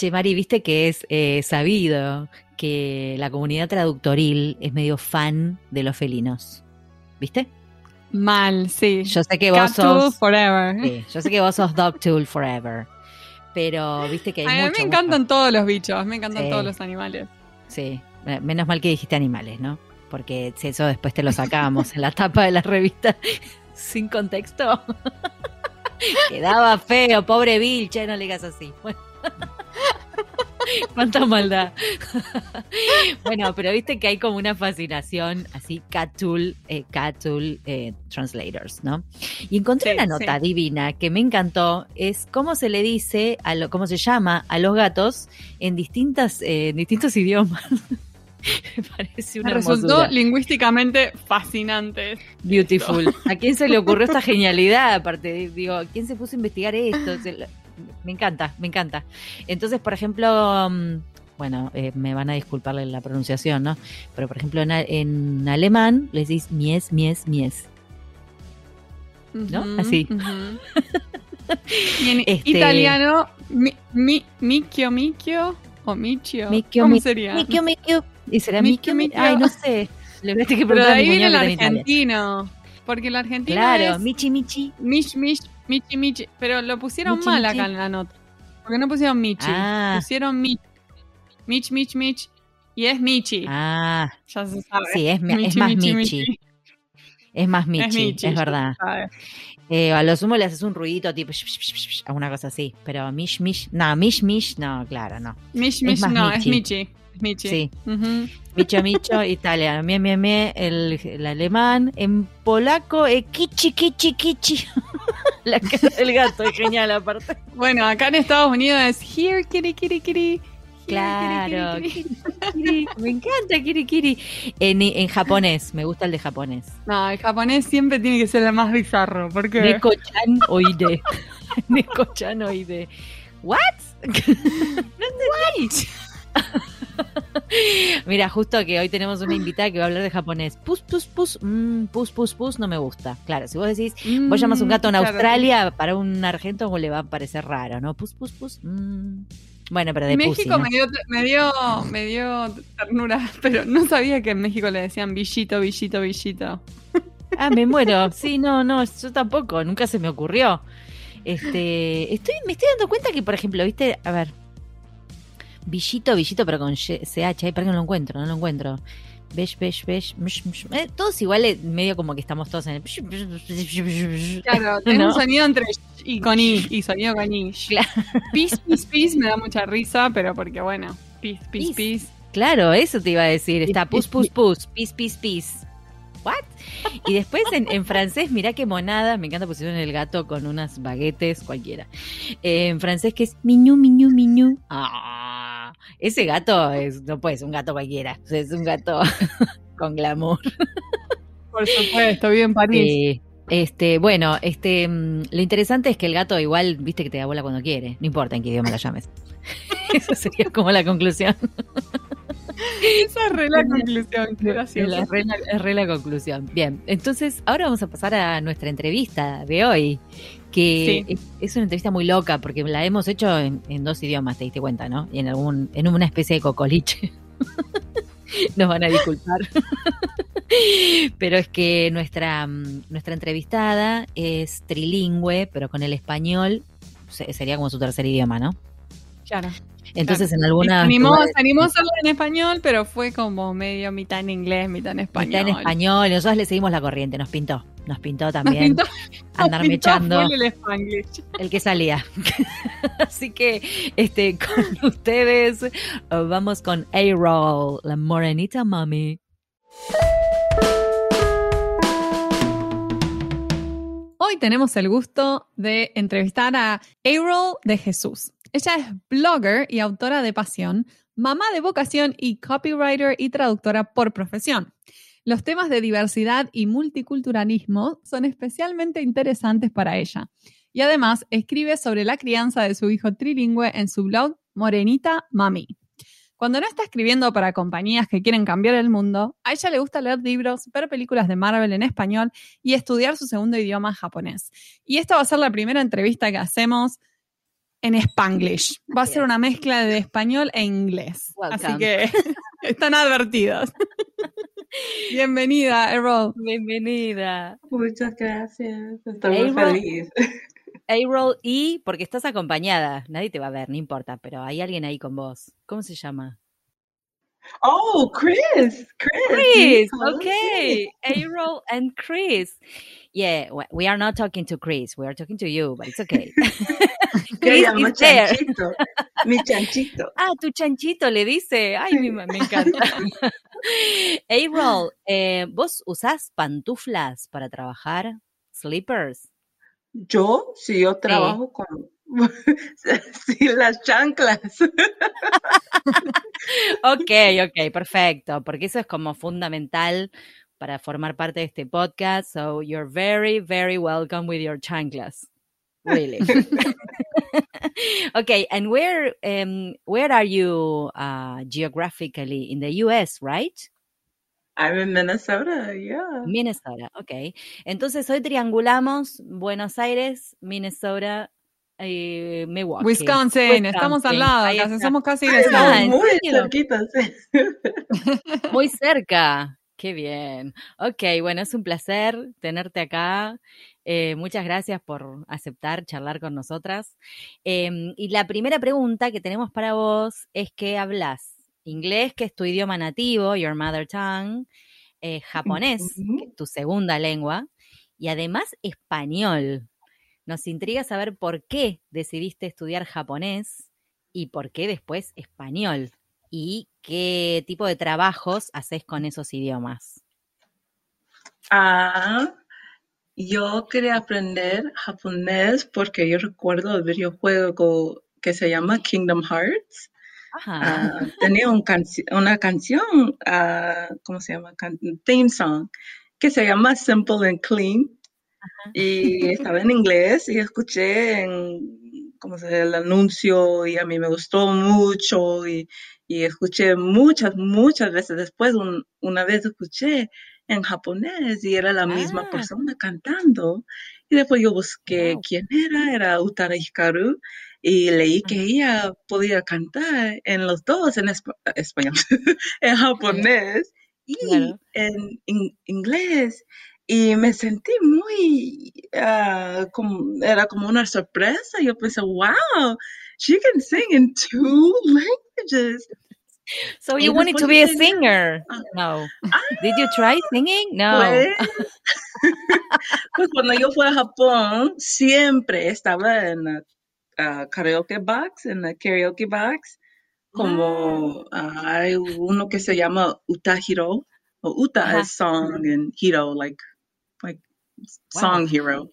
Che, Mari, viste que es eh, sabido que la comunidad traductoril es medio fan de los felinos. ¿Viste? Mal, sí. Yo sé que vos Cat sos. forever. Sí, yo sé que vos sos Dogtool Forever. Pero viste que hay Ay, a mí me encantan gusto. todos los bichos, me encantan Sí. todos los animales. Sí, menos mal que dijiste animales, ¿no? Porque si eso después te lo sacábamos en la tapa de la revista sin contexto. Quedaba feo, pobre Bill, che, no le digas así. Bueno. Cuánta maldad. bueno, pero viste que hay como una fascinación así, Catul, eh, Catul eh, Translators, ¿no? Y encontré Sí, una nota sí. divina que me encantó, es cómo se le dice, a lo, cómo se llama a los gatos en distintas, eh, en distintos idiomas. me parece una resultó hermosura. lingüísticamente fascinante. Beautiful. ¿A quién se le ocurrió esta genialidad? Aparte, digo, ¿quién se puso a investigar esto? Me encanta, me encanta. Entonces, por ejemplo, mm, bueno, eh, me van a disculpar la pronunciación, ¿no? Pero, por ejemplo, en, alemán les dices mies, mies, mies. ¿No? Así. y en Este- italiano, mi, mi, micchio, micchio o michio. Micchio, ¿Cómo mi- sería? ¿Y será Micchio, mikio? micchio. Ay, no sé. Le voy a tener que Pero de preguntar mi ahí viene el argentino. Porque el argentino Claro, es michi, michi. mish, mish, michi, michi. Pero lo pusieron Michi, mal michi. acá en la nota. Porque no pusieron michi. Ah. Pusieron mich. Mich, mich, mich. Y es michi. Ah, Ya se sabe. sí, es, más michi. Es más michi, Es verdad. Eh, a lo sumo le haces un ruidito tipo sh- sh- sh- sh- alguna cosa así. Pero mish mish, no, mish mish, no, claro, no. Mish, mish, no, michi. es michi. Michi. Sí. Micho micho, italiano. Mie mie mie, el, el alemán. En polaco, eh, kichi kichi kichi. La cara del gato es genial aparte. Bueno, acá en Estados Unidos es here, kitty, kitty. Here, Claro. kitty. Kiri, me encanta kiri kiri. En, en japonés, me gusta el de japonés. No, el japonés siempre tiene que ser el más bizarro. Porque Neko-chan oide. Neko-chan oide. ¿What? no entendí. Mira, justo que hoy tenemos una invitada que va a hablar de japonés. Pus, pus, pus, mm, pus, pus, pus, no me gusta. Claro, si vos decís, vos llamas un gato en Mm, claro. Australia, para un argento como le va a parecer raro, ¿no? Pus, pus, pus. mm. Bueno, pero de En pussy, México ¿no? me, dio, me, dio, me dio ternura, pero no sabía que en México le decían villito, villito, villito. Ah, me muero. Sí, no, no, yo tampoco, nunca se me ocurrió. Este, estoy, me estoy dando cuenta que, por ejemplo, viste, a ver, Villito, Villito, pero con CH, ay, para que no lo encuentro, no lo encuentro. Besh, besh, besh. Eh, todos iguales, medio como que estamos todos en el. Claro, tiene ¿No? un sonido entre y con i, y sonido con i. Claro. Pis, pis, pis, me da mucha risa, pero porque bueno, pis, pis, Pis. pis. Claro, eso te iba a decir. Está pus, pus, pus, pis, pis, pis. ¿What? Y después en, en francés, mirá qué monada. Me encanta pusieron el gato con unas baguetes, cualquiera. Eh, en francés que es miñu, miñu, miñu. Ah, ese gato es, no puede ser un gato cualquiera. Es un gato con glamour. Por supuesto, vive en París. Eh, este, bueno, este, mm, lo interesante es que el gato igual, viste que te da bola cuando quiere. No importa en qué idioma lo llames. Esa sería como la conclusión. Esa es re la conclusión, qué Es re la- es re la conclusión. Bien, entonces ahora vamos a pasar a nuestra entrevista de hoy, que Sí. es, una entrevista muy loca porque la hemos hecho en, en dos idiomas, te diste cuenta, ¿no? Y en algún, en una especie de cocoliche. Nos van a disculpar. Pero es que nuestra, mm, nuestra entrevistada es trilingüe, pero con el español se- sería como su tercer idioma, ¿no? Claro. Entonces en alguna... animó, se animó hacerlo en español, pero fue como medio mitad en inglés, mitad en español. Está en español y nosotros le seguimos la corriente, nos pintó, nos pintó Nos también pintó- andar nos pintó mechando el que salía. Así que este con ustedes vamos con A-Roll, la morenita mami. Hoy tenemos el gusto de entrevistar a April de Jesús. Ella es blogger y autora de pasión, mamá de vocación y copywriter y traductora por profesión. Los temas de diversidad y multiculturalismo son especialmente interesantes para ella. Y además escribe sobre la crianza de su hijo trilingüe en su blog Morenita Mami. Cuando no está escribiendo para compañías que quieren cambiar el mundo, a ella le gusta leer libros, ver películas de Marvel en español y estudiar su segundo idioma japonés. Y esta va a ser la primera entrevista que hacemos en Spanglish. Va a ser una mezcla de español e inglés. Así que están advertidos. Bienvenida, Errol. Bienvenida. Muchas gracias. Estoy muy feliz. Errol y porque estás acompañada. Nadie te va a ver, no importa, pero hay alguien ahí con vos. ¿Cómo se llama? Oh, Chris. Chris. Chris. Okay. Errol and Chris. Yeah, we are not talking to Chris. We are talking to you, but it's okay. Chris is there. Chanchito. Mi chanchito. Ah, tu chanchito le dice. Ay, me, me encanta. Errol, eh, ¿vos usás pantuflas para trabajar? ¿Slippers? Yo, sí, yo trabajo con sí, las chanclas. ok, ok, perfecto, porque eso es como fundamental para formar parte de este podcast. So you're very, very welcome with your chanclas. Really. okay, and where um, where are you uh, geographically in the U.S., right? I'm in Minnesota, yeah. Minnesota, ok. Entonces hoy triangulamos Buenos Aires, Minnesota, eh, Milwaukee. Wisconsin, estamos al lado, casi, somos casi muy cerquita, sí. Muy cerca. Qué bien. Ok, bueno, es un placer tenerte acá. Eh, muchas gracias por aceptar charlar con nosotras. Em, y la primera pregunta que tenemos para vos es que hablas inglés, que es tu idioma nativo, your mother tongue, eh, japonés, que es tu segunda lengua, y además español. Nos intriga saber por qué decidiste estudiar japonés y por qué después español y qué tipo de trabajos haces con esos idiomas. Ah, yo quería aprender japonés porque yo recuerdo el videojuego que se llama Kingdom Hearts. Ah, tenía una canción, ah, ¿cómo se llama? theme song, que se llama Simple and Clean. Y estaba en inglés y escuché en, ¿cómo se el anuncio y a mí me gustó mucho y, y escuché muchas, muchas veces después, una vez escuché en japonés y era la misma ah. persona cantando. Y después yo busqué quién era, era Utara Hikaru, y leí que ella podía cantar en los dos, en español, en japonés y en, inglés. Y me sentí muy, ah, como, era como una sorpresa. Yo pensé, wow, she can sing in two languages. So you wanted to be a singer? Ah, no. Did you try singing? No. Pues, pues, cuando yo fui a Japón, siempre estaba en la karaoke box, en la karaoke box, como ah. hay uno que se llama Utahiro, o Uta es song and Hiro, like, like song hero.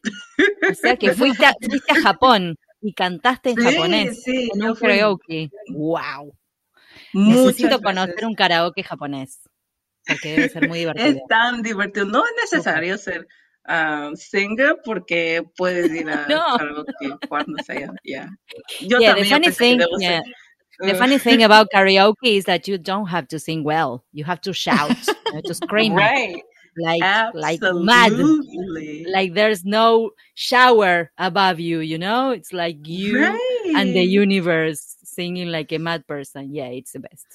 O sea que fuiste a, fuiste a Japón y cantaste en japonés sí, en un karaoke. ¡Wow! Necesito conocer un karaoke japonés, porque debe ser muy divertido. Es tan divertido. No es necesario ser uh, singer porque puedes ir a no. karaoke cuando sea. Yeah. Yo yeah, the funny thing, yeah. The funny thing about karaoke is that you don't have to sing well. You have to shout, you know, to scream. Right. Like like mad. Like there's no shower above you, you know? It's like you right. and the universe singing like a mad person. Yeah, it's the best.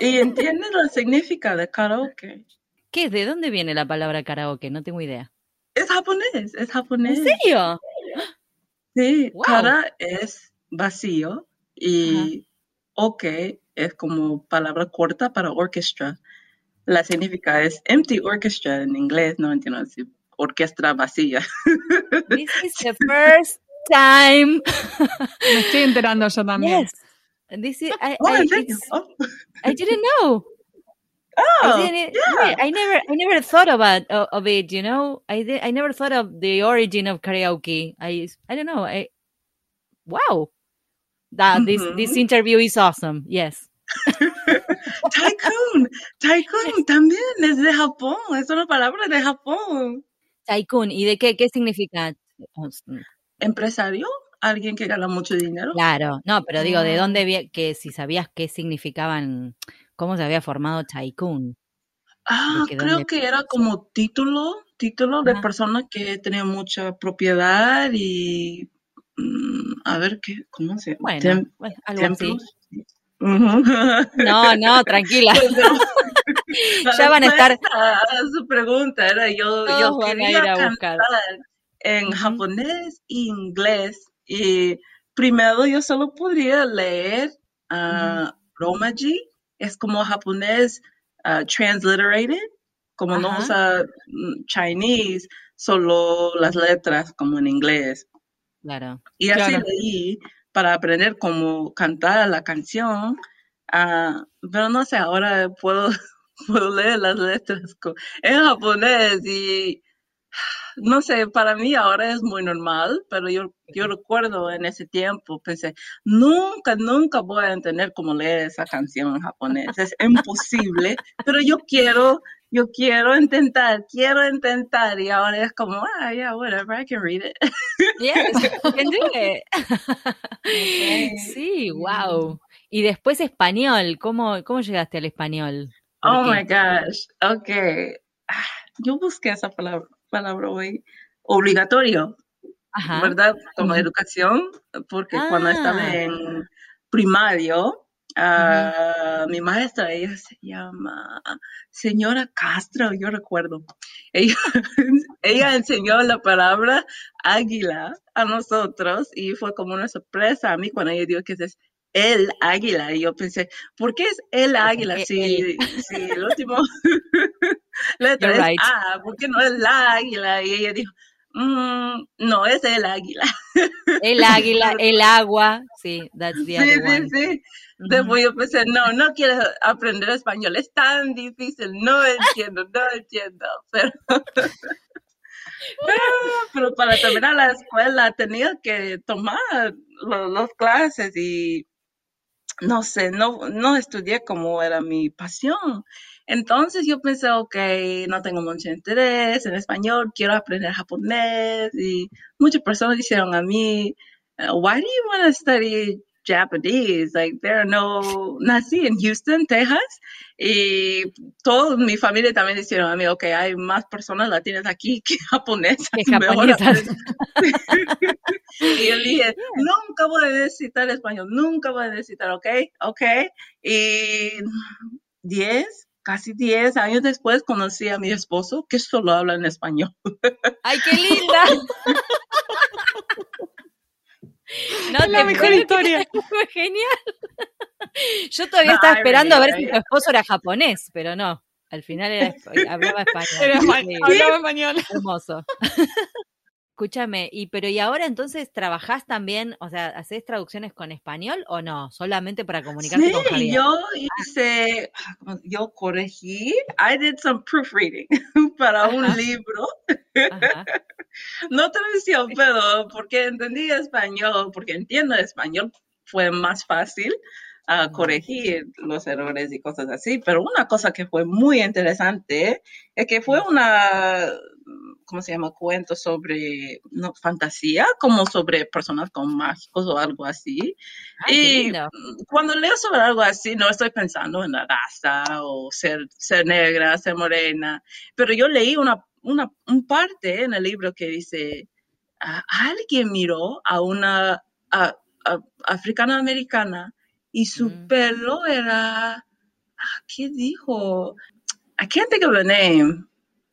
¿Y entiendes lo significa de karaoke? ¿Qué? ¿De dónde viene la palabra karaoke? No tengo idea. Es japonés, es japonés. ¿En serio? Sí, kara es vacío y ok es como palabra corta para orquesta. La significa es empty orchestra en inglés, no entiendo si orquesta vacía. This is the first time. Me estoy enterando yo también. Yes. This is, I, oh, I, oh. I didn't know. Oh, I, didn't, yeah. I never, I never thought about of it. You know, I did, I never thought of the origin of karaoke. I, I don't know. I, wow, that mm -hmm. this this mm-hmm. interview is awesome. Yes. tycoon, tycoon también es de Japón. Es una palabra de Japón. Tycoon. ¿Y de qué, qué significa? empresario, alguien que gana mucho dinero. Claro, no, pero digo, ¿de ah. dónde que si sabías qué significaban, cómo se había formado Tycoon? Ah, creo que era como título, título de persona que tenía mucha propiedad y mm, a ver, ¿qué, ¿cómo se llama? Bueno, algo así. No, no, tranquila. ya van a estar. Su pregunta era: yo, yo quería cantar en japonés e inglés. Y primero yo solo podría leer uh, Romaji, es como japonés uh, transliterated, como no usa mm, Chinese, solo las letras como en inglés. Claro. Y así leí para aprender cómo cantar la canción, uh, pero no sé, ahora puedo, puedo leer las letras en japonés y no sé, para mí ahora es muy normal, pero yo, yo recuerdo en ese tiempo, pensé, nunca, nunca voy a entender cómo leer esa canción en japonés, es imposible, pero yo quiero, yo quiero intentar, quiero intentar, y ahora es como, ah, yeah, whatever, I can read it. Yes, you can do it. Sí, wow. Y después español, ¿cómo, cómo llegaste al español? Oh my gosh, ok. Ah, yo busqué esa palabra palabra hoy, obligatorio, ¿verdad? Como educación, porque cuando estaba ah. en primario, mi maestra, ella se llama señora Castro, yo recuerdo. Ella, ella enseñó la palabra águila a nosotros y fue como una sorpresa a mí cuando ella dijo que es el águila. Y yo pensé, ¿por qué es el águila? Si, si el último letra es A, ¿por qué no es la águila? Y ella dijo, mm, no, es el águila. El águila, el agua, sí, that's the sí, sí, Sí, Después yo pensé, no, no quiero aprender español, es tan difícil, no entiendo, no entiendo. Pero, pero, para terminar la escuela tenía que tomar las clases y no sé, no, no estudié como era mi pasión. Entonces yo pensé, ok, no tengo mucho interés en español, quiero aprender japonés y muchas personas dijeron a mí, why do you want to study Japanese. Like, there are no, nací en Houston, Texas, y toda mi familia también dijeron a mí, ok, hay más personas latinas aquí que japonesas. Que japonesas. y yo dije, nunca voy a necesitar español, nunca voy a necesitar, ok, ok. Y 10, casi 10 años después conocí a mi esposo que solo habla en español. ¡Ay, qué linda! No, la mejor historia. Fue genial. Yo todavía estaba esperando a ver si tu esposo era japonés, pero no. Al final era, hablaba español. hablaba español. Hermoso. Escúchame, y pero y ahora entonces trabajás también, o sea, ¿haces traducciones con español o no? Solamente para comunicarte con Javier. yo hice, yo corregí, I did some proofreading para un libro. no traducción, pero porque entendí español, porque entiendo español, fue más fácil a corregir los errores y cosas así. Pero una cosa que fue muy interesante es que fue una, ¿cómo se llama? Cuento sobre no, fantasía, como sobre personas con mágicos o algo así. y cuando leo sobre algo así, no estoy pensando en la raza o ser, ser negra, ser morena, pero yo leí una, una un parte en el libro que dice, alguien miró a una africana americana y su mm. pelo era, ah, ¿qué dijo? I can't think of the name,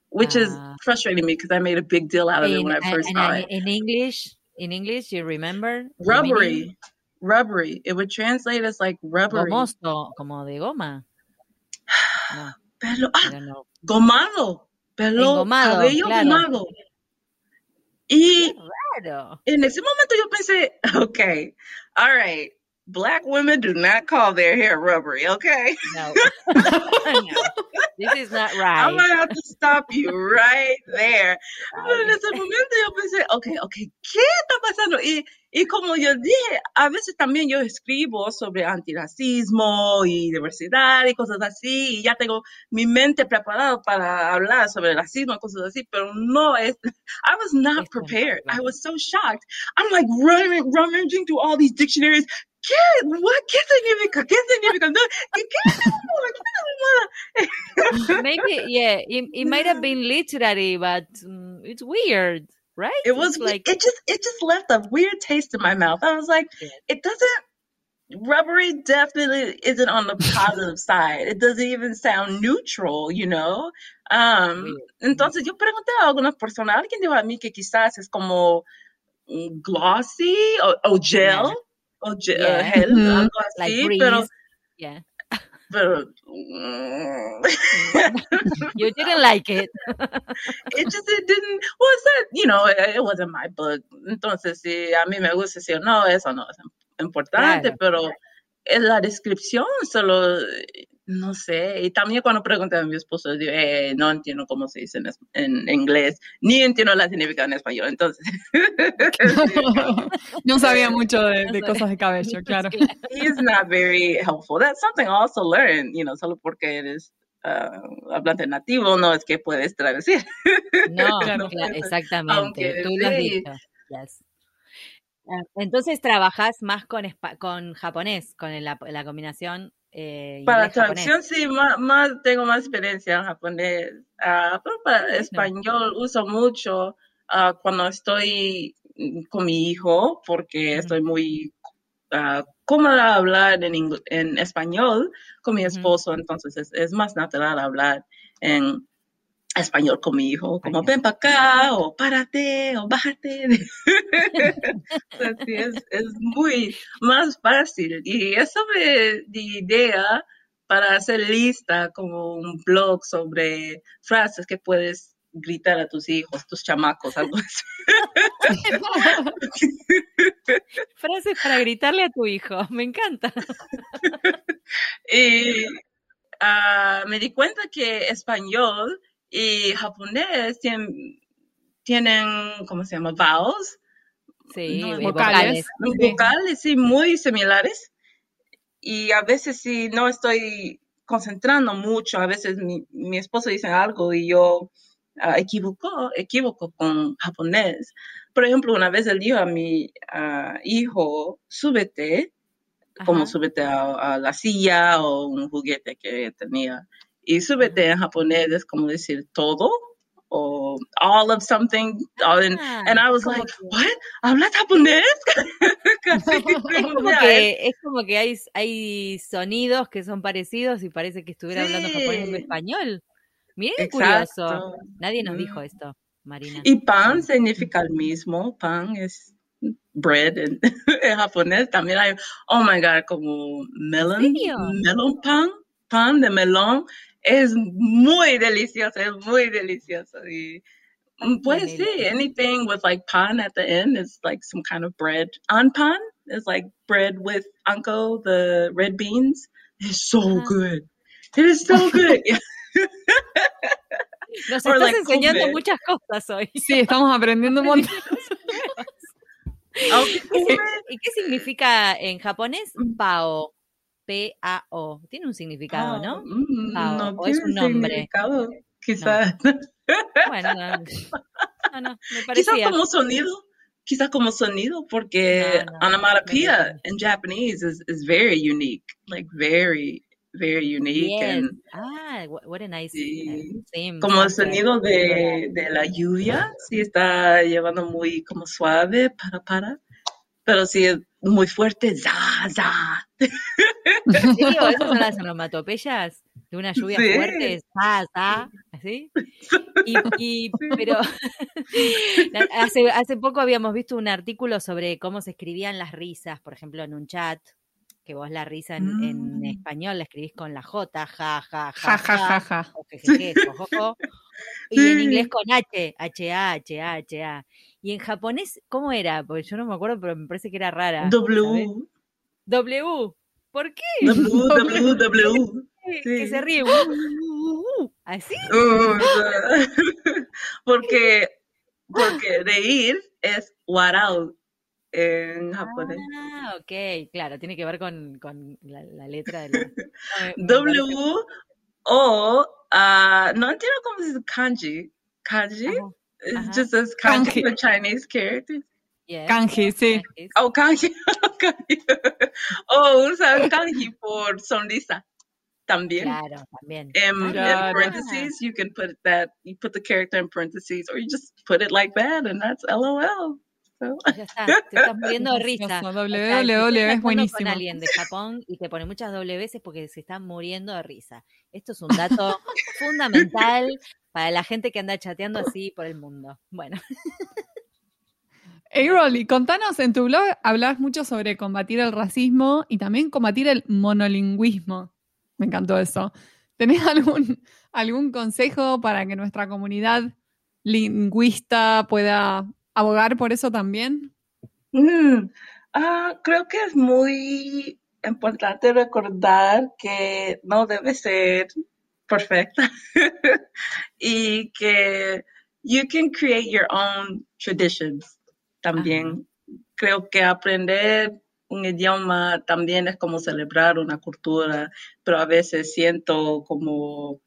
which uh, is ah. frustrating me because I made a big deal out of in, it when I first saw it. In English, in English, you remember? Rubbery, rubbery. It would translate as like rubbery. Gomoso, como de goma. No, pelo, ah, gomado, pelo, Engomado, cabello claro. gomado. Y en ese momento yo pensé, okay, all right, black women do not call their hair rubbery, okay? No. no. This is not right. I'm gonna have to stop you right there. Oh, pero en ese momento yo pensé, ok, ok, ¿qué está pasando? Y, y como yo dije, a veces también yo escribo sobre antirracismo y diversidad y cosas así, y ya tengo mi mente preparada para hablar sobre racismo y cosas así, pero no es, I was not prepared. I was so shocked. I'm like rummaging through all these dictionaries, ¿Qué? What? ¿Qué significa? ¿Qué significa? No, ¿Qué, Maybe, yeah, it, it might have been literary, but um, it's weird. right? It was like it just it just left a weird taste in my mouth. I was like, yeah. it doesn't rubbery definitely isn't on the positive side. It doesn't even sound neutral, you know. Um, entonces yo pregunté a algunas personas, alguien dijo a mí que quizás es como glossy o, o gel yeah. O gel, yeah. uh, gel mm -hmm. algo así, like pero yeah. pero you didn't like it. it just it didn't. Well, it's that you know it, it, wasn't my book. Entonces, si a mí me gusta decir no, eso no es importante, claro. pero en la descripción solo no sé. Y también cuando pregunté a mi esposo, digo, eh, no entiendo cómo se dice en, en, inglés, ni entiendo la significado en español. Entonces, no sabía mucho de, de, cosas de cabello, claro. He's not very helpful. That's something I also learned, you know, solo porque eres uh, hablante nativo, no es que puedes traducir. No, no exactamente. Tú lo has dicho. Yes. Ah, entonces trabajas más con, con japonés, con la, la combinación eh, para traducción sí, más, tengo más experiencia en japonés, uh, pero para español uso mucho uh, cuando estoy con mi hijo porque estoy muy uh, cómoda hablar en, en español con mi esposo, entonces es, es, más natural hablar en español con mi hijo, como ven para acá, o párate, o bájate. Así es, es muy más fácil. Y es sobre la idea para hacer lista como un blog sobre frases que puedes gritar a tus hijos, tus chamacos, algo así. Frases para gritarle a tu hijo, me encanta. y uh, me di cuenta que español y japonés tienen, tienen ¿cómo se llama? Vowels. Sí, no, vocales. Vocales, sí, muy similares. Y a veces si no estoy concentrando mucho, a veces mi, mi esposo dice algo y yo uh, equivoco, equivoco con japonés. Por ejemplo, una vez él dijo a mi uh, hijo, súbete, Ajá. como súbete a, a, la silla o un juguete que tenía. Y súbete en japonés es como decir todo o all of something. All in, ah, and I was like, what? ¿Hablas japonés? es, como que, es como que hay, hay sonidos que son parecidos y parece que estuviera sí. hablando japonés o español. Miren, curioso. Nadie nos dijo esto, Marina. Y pan significa el mismo. Pan es bread en, en japonés. También hay, oh my God, como melon. Melon pan. Pan de melón es muy delicioso, es muy delicioso. Y puede ser anything with like pan at the end is like some kind of bread. Anpan is like bread with anko, the red beans. It's so uh -huh. good. It is so good. Nos estás like enseñando Kobe. muchas cosas hoy. Sí, estamos aprendiendo un montón. ¿Y qué significa en japonés pao? P-A-O. Tiene un significado, ah, ¿no? Mm, Pao, no o es un nombre. Significado, quizás. No. Bueno, no, no, me parecía. Quizás como sonido, quizás como sonido, porque no, no, onomatopoeia in Japanese is, is very unique, like very, very unique. Yes. And, ah, what a nice sí, theme. como el sonido de, de la lluvia, sí está llevando muy como suave, para, para, pero sí es muy fuerte, za, za. ¿En? ¿Esas son las onomatopeyas? De una lluvia Sí. fuerte, sa, sa, ¿así? Y, y- pero hace, hace poco habíamos visto un artículo sobre cómo se escribían las risas, por ejemplo, en un chat, que vos la risa en, en Mm. español la escribís con la J, ja, ja, ja, Ja, ja, ja, ja. o jejeje, jo, jo, jo, y en Sí. inglés con H, H-A, H-A, H-A. Y en japonés, ¿cómo era? Porque yo no me acuerdo, pero me parece que era rara. W, W. ¿Por qué? W, W, W. Que- se ríe. Uh, uh, uh. ¿Así? Uh, porque, porque reír es warau en japonés. Ah, ok, claro, tiene que ver con, con la, la letra de la... Me W o ah, no entiendo cómo se dice kanji. Kanji It's ajá. just as kanji Kanji. for Chinese characters. yes, Kanji, sí. Oh, kanji. kanji. Oh, usan kanji por sonrisa. también. Claro, también. In, Claro. in parentheses, you can put that, you put the character in parentheses, or you just put it like that, and that's LOL. So, Ya está, te estás muriendo de risa. Gracioso, O sea, es buenísimo. con alguien de Japón y te pone muchas doble veces porque se están muriendo de risa. Esto es un dato fundamental para la gente que anda chateando así por el mundo. Bueno, Hey, Rolly, contanos, en tu blog hablas mucho sobre combatir el racismo y también combatir el monolingüismo. Me encantó eso. ¿Tenés algún, algún consejo para que nuestra comunidad lingüista pueda abogar por eso también? mm, ah, creo que es muy importante recordar que no debe ser perfecta. Y que you can create your own traditions también. Creo que aprender un idioma también es como celebrar una cultura, pero a veces siento como,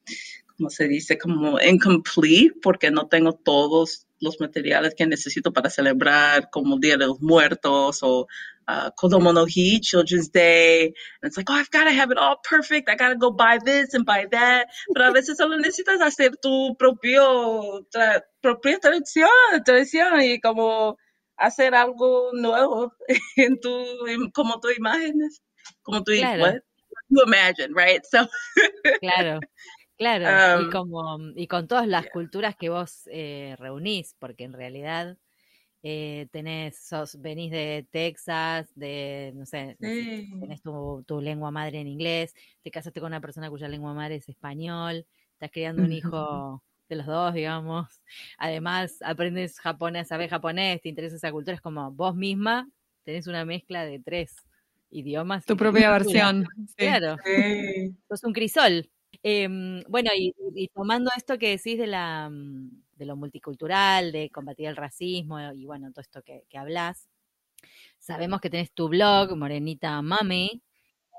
como se dice, como incomplete porque no tengo todos los materiales que necesito para celebrar como Día de los Muertos o uh, Kodomo no Hi, Children's Day. And it's like, oh, I've got to have it all perfect. I got to go buy this and buy that. Pero a veces solo necesitas hacer tu propio, tra propia tradición, tradición y como hacer algo nuevo en tu, como tu imágenes, como tu, Claro. what? You imagine, right? So, claro, claro. y, Um, como, y con todas las culturas que vos eh, reunís, porque en realidad eh, tenés, sos, venís de Texas, de, no sé, sí. tenés tu, tu lengua madre en inglés, te casaste con una persona cuya lengua madre es español, estás criando un hijo de los dos, digamos. Además, aprendes japonés, sabes japonés, te interesa esa cultura, es como vos misma tenés una mezcla de tres idiomas. Tu propia versión. sí. Claro, Sí. sos un crisol. Em, bueno, y, y tomando esto que decís de la mm, de lo multicultural, de combatir el racismo y bueno, todo esto que, que hablas, sabemos que tenés tu blog, Morenita Mami,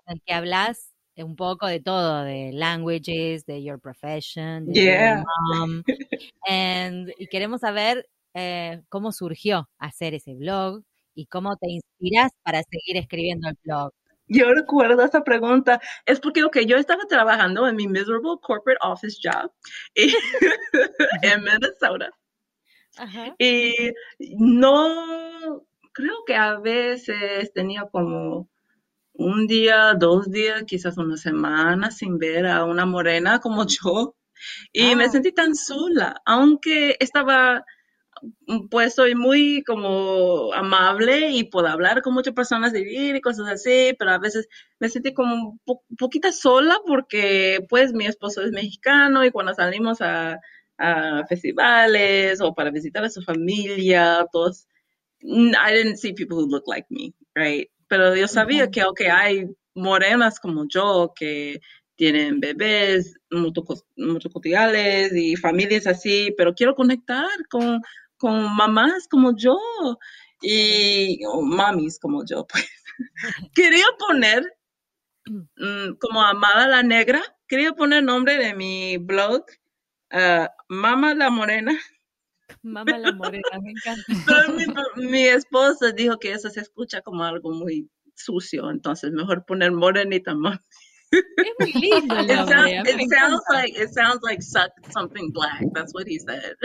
en el que hablas un poco de todo, de languages, de your profession, de Yeah. mom, and- y queremos saber eh, cómo surgió hacer ese blog y cómo te inspiras para seguir escribiendo el blog. Yo recuerdo esa pregunta. Es porque, ok, yo estaba trabajando en mi miserable corporate office job y- en Minnesota. Ajá. Y no, creo que a veces tenía como un día, dos días, quizás una semana sin ver a una morena como yo. Y me Ah. sentí tan sola, aunque estaba, pues soy muy como amable y puedo hablar con muchas personas, vivir y cosas así, pero a veces me sentí como un po- poquita sola porque pues mi esposo es mexicano y cuando salimos a, a festivales o para visitar a su familia, todos, mm, I didn't see people who look like me, right? Pero yo sabía que, ok, hay morenas como yo que tienen bebés multiculturales y familias así, pero quiero conectar con, con mamás como yo y o mamis como yo, pues. Quería poner mm, como Amada la Negra, quería poner nombre de mi blog, ah, Mama la Morena, Mamá la morena, me encanta. pero mi, mi esposa dijo que eso se escucha como algo muy sucio, entonces mejor poner Morenita Mami. It, sounds, mí it sounds like it sounds like suck something black. That's what he said.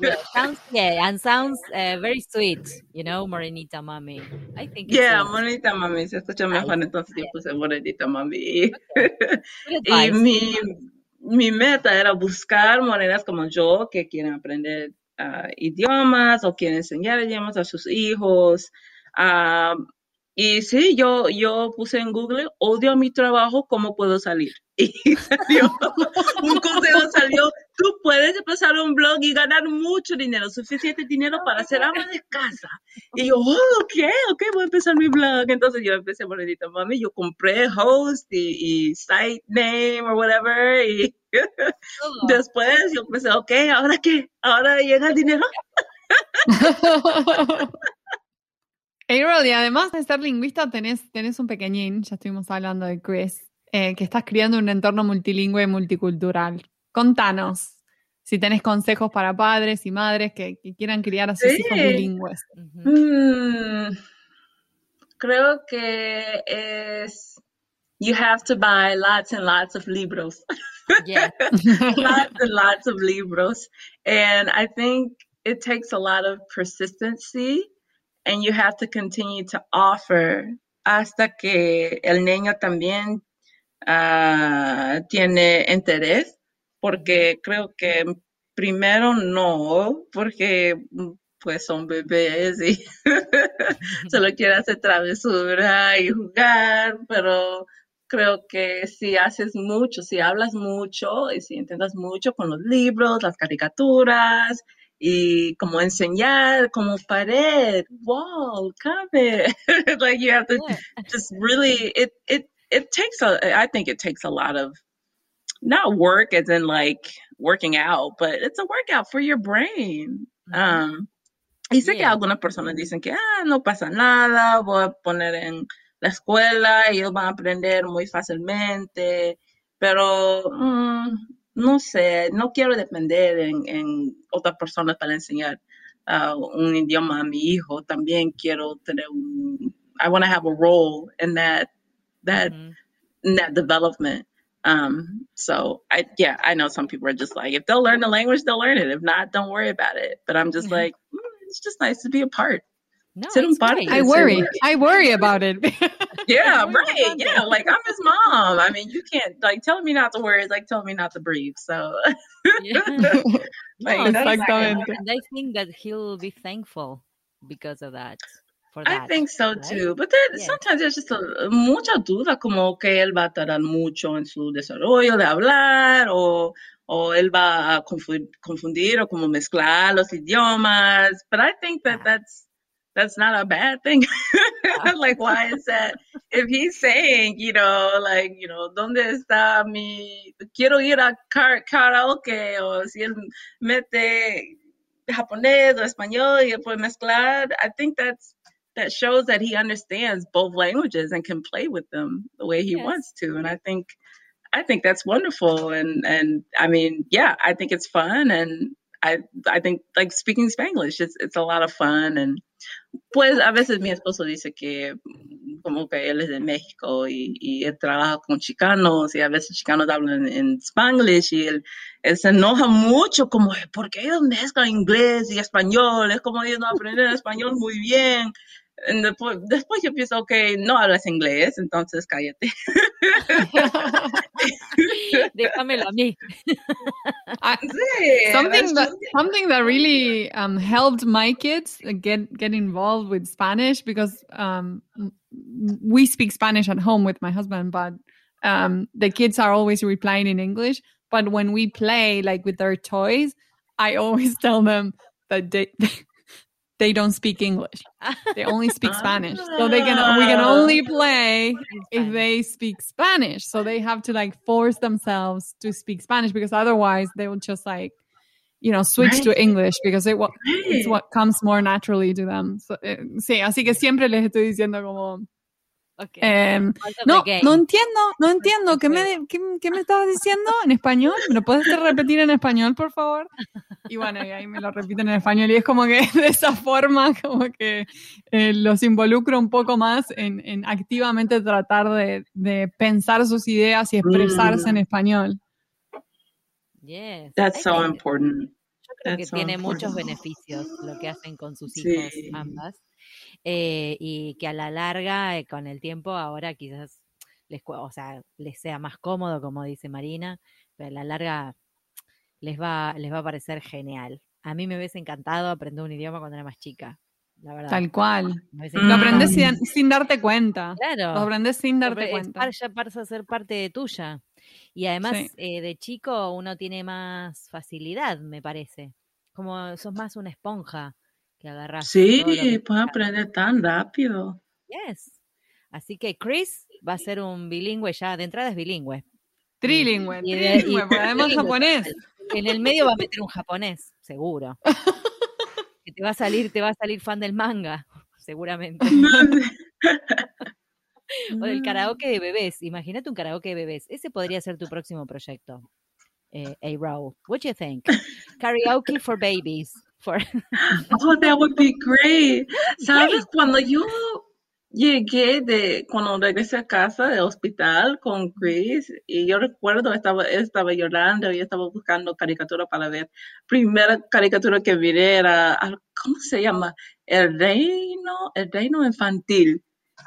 Yeah, sounds, yeah, and sounds uh, very sweet, you know, Morenita Mami. I think Yeah, sweet. Morenita Mami se escucha mejor, entonces yo puse Morenita Mami. Good Y mi, mi meta era buscar morenas como yo que quieren aprender ah, idiomas o quieren enseñar idiomas a sus hijos. Ah, y sí, yo, yo puse en Google, odio mi trabajo, ¿cómo puedo salir? Y salió, un consejo salió, tú puedes empezar un blog y ganar mucho dinero, suficiente dinero para ser ama de casa. Y yo, oh, ok, ok, voy a empezar mi blog. Entonces yo empecé Morenita Mami, yo compré host y, y site name o whatever. Y después yo pensé, ok, ¿ahora qué? ¿Ahora llega el dinero? Errol, y además de ser lingüista, tenés, tenés un pequeñín, ya estuvimos hablando de Chris, eh, que estás criando un entorno multilingüe y multicultural. Contanos si tenés consejos para padres y madres que, que quieran criar a sus Sí. hijos bilingües. Mm, creo que es you have to buy lots and lots of libros. Yeah. lots and lots of libros. And I think it takes a lot of persistency and you have to continue to offer hasta que el niño también uh, tiene interés, porque creo que primero no, porque pues son bebés y solo quiere hacer travesura y jugar, pero creo que si haces mucho, si hablas mucho y si intentas mucho con los libros, las caricaturas y como enseñar como pared, wall, cabe, like you have to just really it it it takes a I think it takes a lot of not work as in like working out, but it's a workout for your brain. Mm-hmm. Um, y sé yeah. que algunas personas dicen que ah, no pasa nada, voy a poner en la escuela ellos van a aprender muy fácilmente, pero mm, no sé, no quiero depender en, en otras personas para enseñar uh, un idioma a mi hijo. También quiero tener un, I want to have a role in that, that, mm-hmm. in that development. Um, so I, yeah, I know some people are just like, if they'll learn the language, they'll learn it. If not, don't worry about it. But I'm just mm-hmm. like, mm, it's just nice to be a part. No, I worry. I worry about it. yeah, right. Yeah, like I'm his mom. I mean, you can't like tell me not to worry. Like telling me not to breathe. So, yeah. like, no, and I uh, think that he'll be thankful because of that. That, I think so right? too, but then yeah. sometimes there's just a, mucha duda como que él va a tardar mucho en su desarrollo de hablar o, o él va a confundir, confundir o como mezclar los idiomas. But I think that ah. that's that's not a bad thing. like, why is that? If he's saying, you know, like, you know, ¿dónde está mi, quiero ir a karaoke? O si él mete japonés o español y después mezclar, I think that's that shows that he understands both languages and can play with them the way he yes. wants to. And I think I think that's wonderful. And and I mean, yeah, I think it's fun and I I think like speaking Spanish, it's it's a lot of fun and pues a veces mi esposo dice que como que él es de México y, y él trabaja con chicanos y a veces chicanos hablan en, Spanglish y él, él, se enoja mucho como porque ellos mezclan inglés y español, es como ellos no aprenden español muy bien Después, después yo pienso, ok, no hablas inglés, entonces cállate. Déjamelo a mí. something that something that really um, helped my kids get get involved with Spanish because um, we speak Spanish at home with my husband, but um, the kids are always replying in English. But when we play like with their toys, I always tell them that they they don't speak English. They only speak Spanish. So they can we can only play if they speak Spanish. So they have to like force themselves to speak Spanish because otherwise they will just like you know switch right. to English because it what it's what comes more naturally to them. So, eh, sí, así que siempre les estoy diciendo como Okay. Eh, no, no entiendo, no entiendo. ¿Qué me, qué, qué me estabas diciendo en español? ¿Me lo puedes repetir en español, por favor? Y bueno, y ahí me lo repiten en español. Y es como que de esa forma, como que eh, los involucro un poco más en, en activamente tratar de, de, pensar sus ideas y expresarse mm. en español. Yes. That's so important. Yo creo que tiene muchos beneficios lo que hacen con sus hijos ambas. Eh, y que a la larga, eh, con el tiempo, ahora quizás les, o sea, les sea más cómodo, como dice Marina, pero a la larga les va, les va a parecer genial. A mí me hubiese encantado aprender un idioma cuando era más chica. La verdad. Tal cual. Lo aprendes sin, darte cuenta. Claro. Lo aprendes sin darte cuenta. Ya pasa a ser parte tuya. Y además, eh, de chico uno tiene más facilidad, me parece. Como sos más una esponja que agarras. Sí, puedes aprender tan rápido. Yes. Así que Chris va a ser un bilingüe ya, de entrada es bilingüe. Trilingüe, y, trilingüe, además japonés. En el medio va a meter un japonés, seguro. que te va a salir, te va a salir fan del manga, seguramente. o del karaoke de bebés. Imagínate un karaoke de bebés. Ese podría ser tu próximo proyecto. Eh, a row. What do you think? Karaoke for babies. For oh, that would be great. Sabes, cuando yo llegué de cuando regresé a casa del hospital con Chris y yo recuerdo estaba estaba llorando y estaba buscando caricatura para ver. Primera caricatura que miré era ¿cómo se llama? El reino, el reino infantil.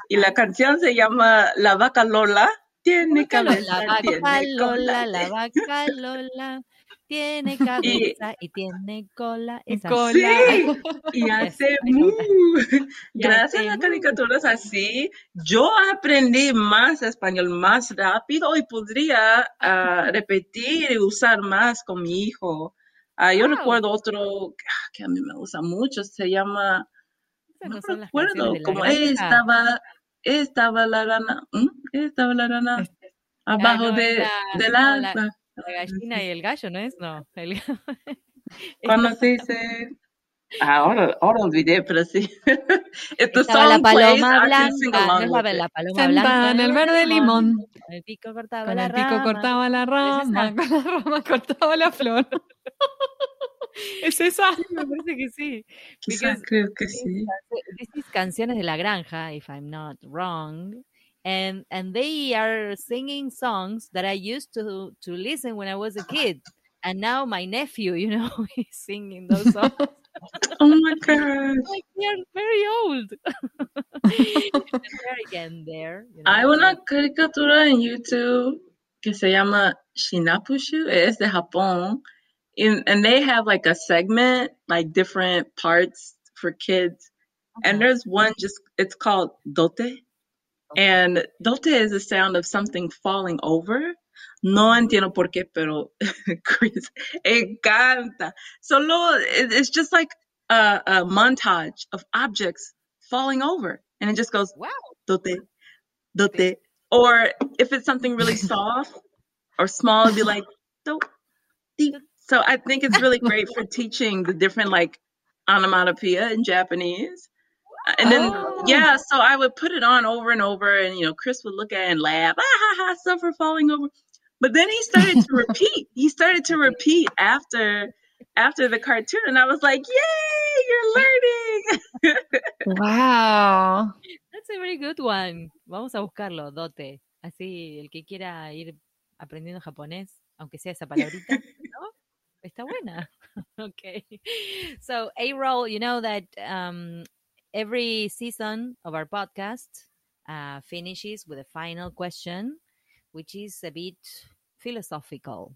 Y la canción se llama La vaca Lola. Tiene cabeza, la vaca Lola, la vaca Lola tiene cabeza y, tiene cola. Esa cola. y hace Gracias a caricaturas así, yo aprendí más español más rápido y podría ah, repetir y usar más con mi hijo. Ah, yo recuerdo otro que a mí me gusta mucho, se llama, no, recuerdo, como estaba, estaba la rana, estaba la rana este, abajo de. La gallina y el gallo, ¿no es? No. El... Cuando se dice... Ahora, ahora olvidé, pero sí. Estaba la paloma blanca, no es la, paloma blanca. en el verde limón. El pico cortaba con la el pico cortaba la rama, con la rama cortaba la flor. ¿Es esa? me parece que sí. Quizás creo que sí. This canciones de la granja, if I'm not wrong and and they are singing songs that I used to to listen when I was a kid. And now my nephew, you know, is singing those songs. oh my god! like they're very old. they're again there. You know, Hay una caricatura en YouTube que se llama Shinapushu. Es de Japón. In, and they have like a segment, like different parts for kids. Okay. And there's one just, it's called Dote and dote is the sound of something falling over. No entiendo por qué, pero Chris encanta. Solo, it's just like a, a, montage of objects falling over. And it just goes, wow, dote, dote. Or if it's something really soft or small, it'd be like, do, deep. So I think it's really great for teaching the different like onomatopoeia in Japanese and then oh. yeah, so I would put it on over and over, and you know, Chris would look at it and laugh, ah ha ha, suffer falling over. But then he started to repeat. He started to repeat after after the cartoon, and I was like, "Yay, you're learning!" wow, that's a very good one. Vamos a buscarlo, dote. Así el que quiera ir aprendiendo japonés, aunque sea esa palabrita, ¿no? Está buena. okay. So, A-roll, you know that um, every season of our podcast uh, finishes with a final question, which is a bit philosophical,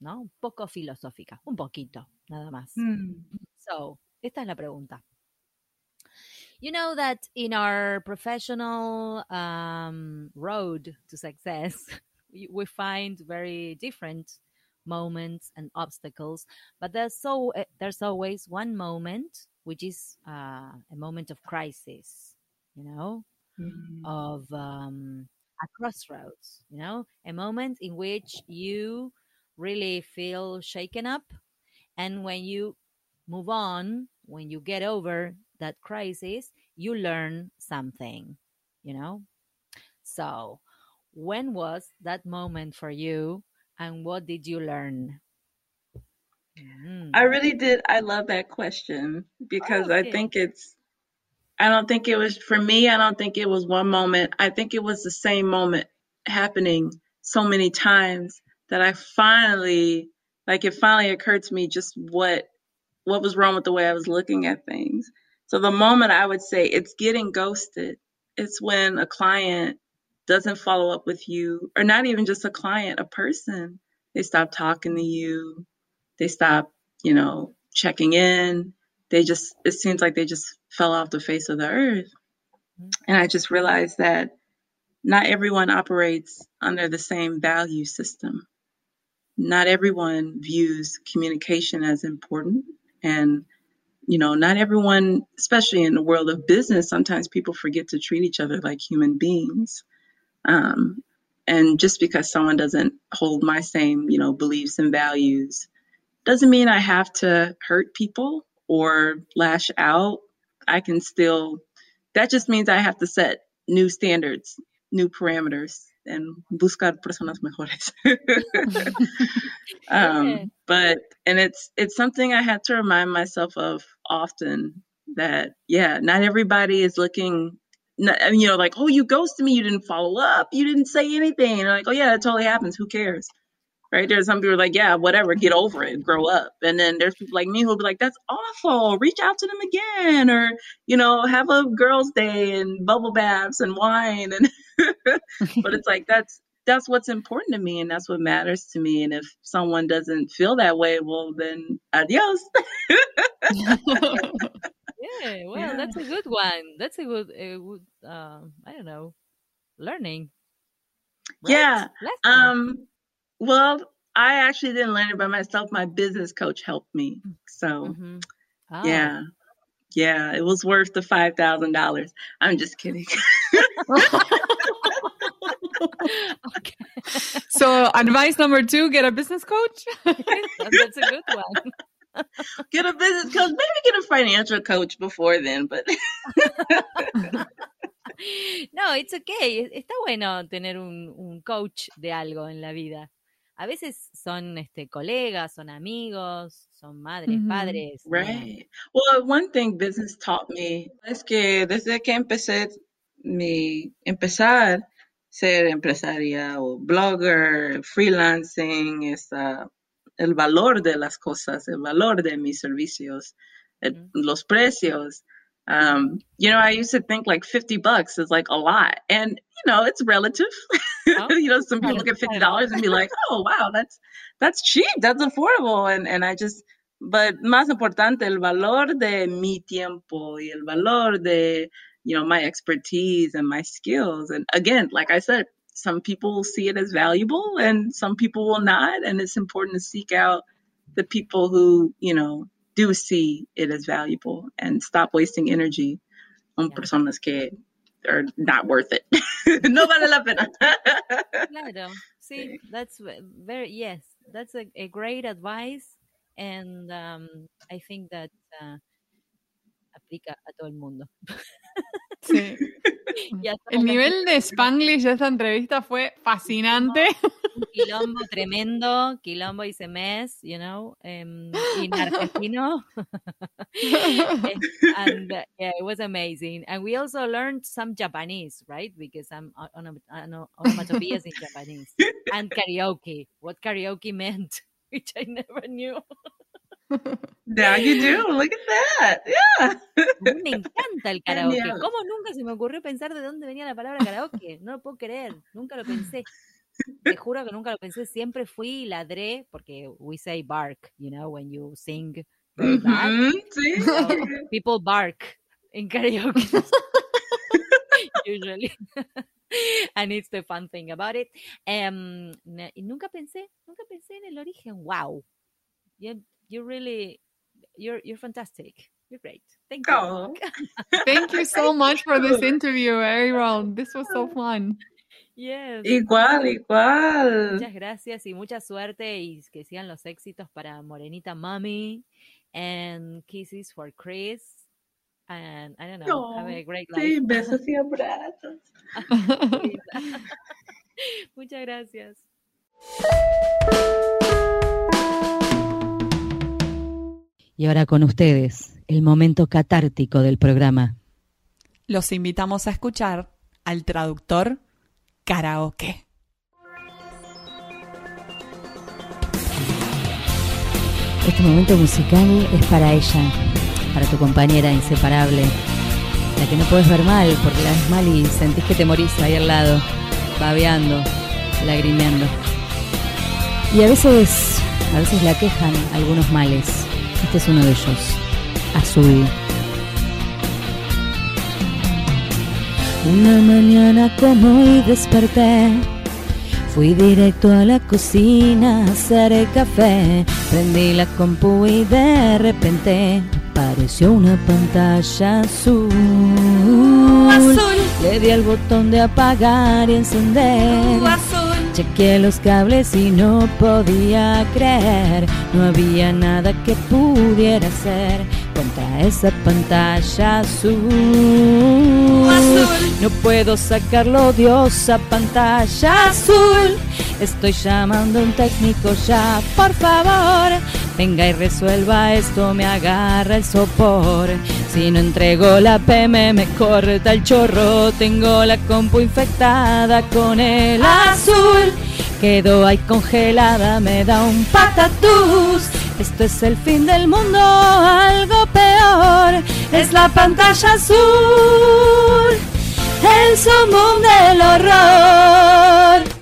¿no? Un poco filosófica, un poquito, nada más. Mm. So, esta es la pregunta. You know that in our professional um, road to success, we find very different moments and obstacles, but there's so eh, there's always one moment which is uh, a moment of crisis, you know, mm-hmm. of um, a crossroads, you know, a moment in which you really feel shaken up. And when you move on, when you get over that crisis, you learn something, you know. So, when was that moment for you and what did you learn? Mm. I really did. I love that question because oh, okay. I think it's, I don't think it was, for me, I don't think it was one moment. I think it was the same moment happening so many times that I finally, like, it finally occurred to me just what, what was wrong with the way I was looking at things. So the moment I would say it's getting ghosted, it's when a client doesn't follow up with you, or not even just a client, a person. They stop talking to you they stop, you know, checking in. They just, it seems like they just fell off the face of the earth. Mm-hmm. And I just realized that not everyone operates under the same value system. Not everyone views communication as important. And, you know, not everyone, especially in the world of business, sometimes people forget to treat each other like human beings. Um, and just because someone doesn't hold my same, you know, beliefs and values doesn't mean I have to hurt people or lash out. I can still, that just means I have to set new standards, new parameters, and buscar personas mejores. um, but, and it's, it's something I had to remind myself of often that, yeah, not everybody is looking you know, like, oh, you ghosted me, you didn't follow up, you didn't say anything. And like, oh yeah, that totally happens. Who cares? Right? There's some people like, yeah, whatever, get over it, grow up. And then there's people like me who'll be like, that's awful. Reach out to them again, or you know, have a girls' day and bubble baths and wine. And but it's like that's that's what's important to me and that's what matters to me. And if someone doesn't feel that way, well then adios. yeah, well, yeah. that's a good one. That's a good, a good uh, I don't know, learning. Right? Yeah. Lesson. Um. Well, I actually didn't learn it by myself. My business coach helped me. So, mm-hmm. oh. yeah, yeah, it was worth the five thousand dollars. I'm just kidding. okay. So, advice number two: get a business coach. That's a good one. Get a business coach. Maybe get a financial coach before then, but. no, it's okay. Está bueno tener un, un coach de algo en la vida. A veces son este, colegas, son amigos, son madres, mm -hmm. padres. Right. Well, one thing business taught me es que desde que empecé mi empezar ser empresaria o blogger, freelancing, es el valor de las cosas, el valor de mis servicios, el, mm -hmm. los precios. Um, you know, I used to think like 50 bucks is like a lot. And, you know, it's relative. Oh. you know, some people get $50 and be like, oh, wow, that's, that's cheap. That's affordable. And, and I just, but más importante, el valor de mi tiempo y el valor de, you know, my expertise and my skills. And again, like I said, some people see it as valuable and some people will not. And it's important to seek out the people who, you know, do see it as valuable and stop wasting energy on yeah. personas que are not worth it. no vale la pena. claro. See, that's very, yes, that's a, a great advice. And um, I think that uh, aplica a todo el mundo. Sí. el nivel de Spanglish de esta entrevista fue fascinante. Un quilombo tremendo, quilombo y mes, you know, um, in argentino. and uh, yeah, it was amazing. And we also learned some Japanese, right? Because I'm on onomatopoeias in Japanese. And karaoke, what karaoke meant, which I never knew. Now you do. Look at that. Yeah. Me encanta el karaoke. ¿Cómo nunca se me ocurrió pensar de dónde venía la palabra karaoke? No lo puedo creer. Nunca lo pensé. Te juro que nunca lo pensé. Siempre fui y ladré porque we say bark, you know, when you sing very bad. sí. so people bark in karaoke. Usually. and it's the fun thing about it. Um, y nunca pensé, nunca pensé en el origen. Wow. you really you're you're fantastic. You're great. Thank you. Oh. Thank you so much for this interview, Ariel. This was so fun. Yes. Igual, igual. Muchas gracias y mucha suerte y que sigan los éxitos para Morenita Mommy and kisses for Chris. And I don't know, have a great life. Sí, besos y abrazos. Muchas gracias. Y ahora con ustedes, el momento catártico del programa. Los invitamos a escuchar al traductor karaoke. Este momento musical es para ella, para tu compañera inseparable, la que no puedes ver mal porque la ves mal y sentís que te morís ahí al lado, babeando, lagrimeando. Y a veces, a veces la quejan algunos males este es uno de ellos. Azul. Una mañana como hoy desperté. Fui directo a la cocina a hacer el café. Prendí la compu y de repente apareció una pantalla azul. azul. Le di al botón de apagar y encender. azul. Chequeé los cables y no podía creer, no había nada que pudiera hacer contra esa pantalla azul. No puedo sacarlo, diosa pantalla azul. Estoy llamando a un técnico ya, por favor. Venga y resuelva esto, me agarra el sopor. Si no entrego la PM me corta el chorro. Tengo la compu infectada con el azul. Quedo ahí congelada, me da un patatús. Esto es el fin del mundo, algo peor. Es la pantalla azul. El sumum del horror.